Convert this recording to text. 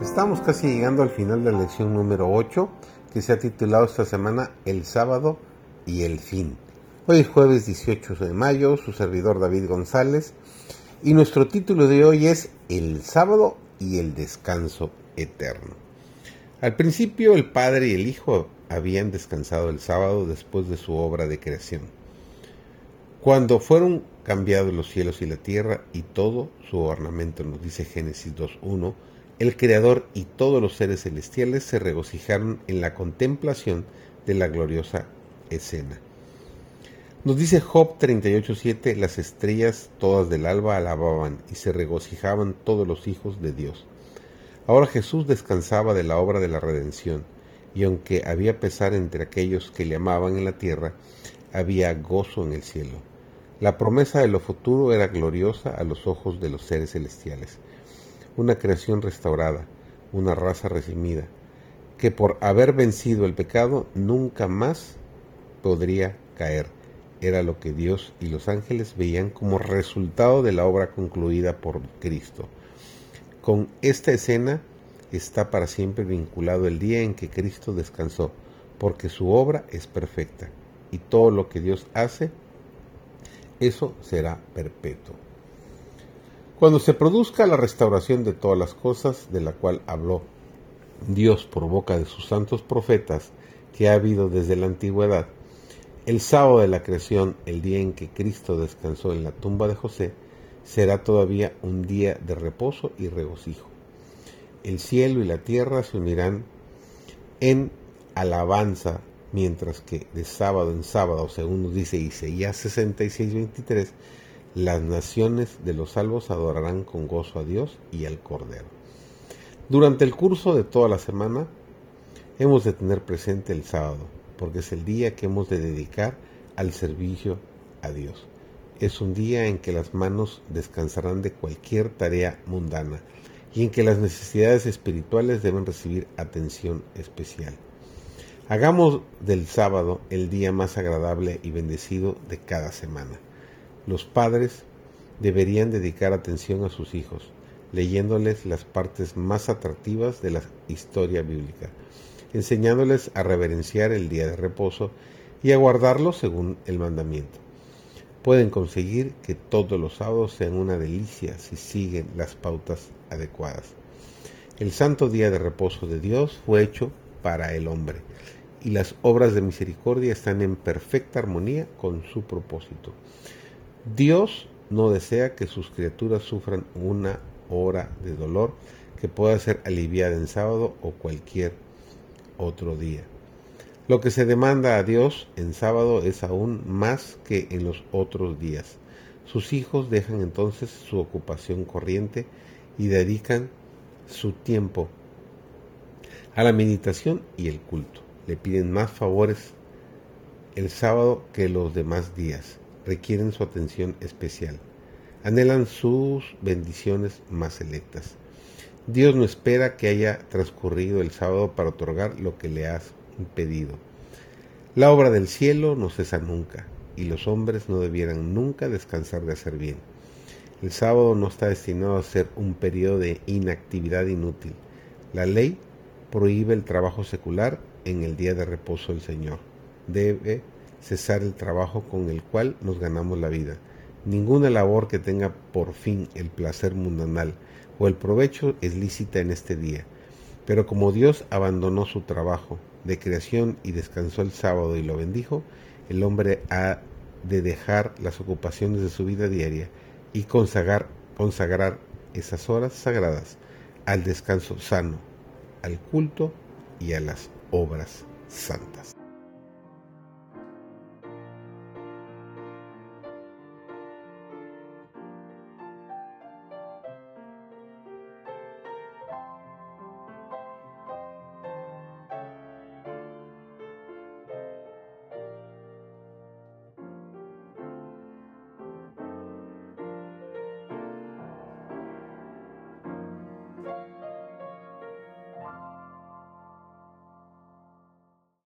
Estamos casi llegando al final de la lección número 8 que se ha titulado esta semana El sábado y el fin. Hoy es jueves 18 de mayo, su servidor David González y nuestro título de hoy es El sábado y el descanso eterno. Al principio el Padre y el Hijo habían descansado el sábado después de su obra de creación. Cuando fueron cambiados los cielos y la tierra y todo su ornamento, nos dice Génesis 2.1, el Creador y todos los seres celestiales se regocijaron en la contemplación de la gloriosa escena. Nos dice Job 38.7, las estrellas todas del alba alababan y se regocijaban todos los hijos de Dios. Ahora Jesús descansaba de la obra de la redención, y aunque había pesar entre aquellos que le amaban en la tierra, había gozo en el cielo. La promesa de lo futuro era gloriosa a los ojos de los seres celestiales una creación restaurada, una raza recimida, que por haber vencido el pecado nunca más podría caer. Era lo que Dios y los ángeles veían como resultado de la obra concluida por Cristo. Con esta escena está para siempre vinculado el día en que Cristo descansó, porque su obra es perfecta y todo lo que Dios hace, eso será perpetuo. Cuando se produzca la restauración de todas las cosas de la cual habló Dios por boca de sus santos profetas que ha habido desde la antigüedad, el sábado de la creación, el día en que Cristo descansó en la tumba de José, será todavía un día de reposo y regocijo. El cielo y la tierra se unirán en alabanza, mientras que de sábado en sábado, según nos dice Isaías 66, 23, las naciones de los salvos adorarán con gozo a Dios y al Cordero. Durante el curso de toda la semana hemos de tener presente el sábado, porque es el día que hemos de dedicar al servicio a Dios. Es un día en que las manos descansarán de cualquier tarea mundana y en que las necesidades espirituales deben recibir atención especial. Hagamos del sábado el día más agradable y bendecido de cada semana. Los padres deberían dedicar atención a sus hijos, leyéndoles las partes más atractivas de la historia bíblica, enseñándoles a reverenciar el día de reposo y a guardarlo según el mandamiento. Pueden conseguir que todos los sábados sean una delicia si siguen las pautas adecuadas. El santo día de reposo de Dios fue hecho para el hombre y las obras de misericordia están en perfecta armonía con su propósito. Dios no desea que sus criaturas sufran una hora de dolor que pueda ser aliviada en sábado o cualquier otro día. Lo que se demanda a Dios en sábado es aún más que en los otros días. Sus hijos dejan entonces su ocupación corriente y dedican su tiempo a la meditación y el culto. Le piden más favores el sábado que los demás días requieren su atención especial. Anhelan sus bendiciones más selectas. Dios no espera que haya transcurrido el sábado para otorgar lo que le has pedido. La obra del cielo no cesa nunca, y los hombres no debieran nunca descansar de hacer bien. El sábado no está destinado a ser un periodo de inactividad inútil. La ley prohíbe el trabajo secular en el día de reposo del Señor. Debe cesar el trabajo con el cual nos ganamos la vida. Ninguna labor que tenga por fin el placer mundanal o el provecho es lícita en este día. Pero como Dios abandonó su trabajo de creación y descansó el sábado y lo bendijo, el hombre ha de dejar las ocupaciones de su vida diaria y consagrar, consagrar esas horas sagradas al descanso sano, al culto y a las obras santas.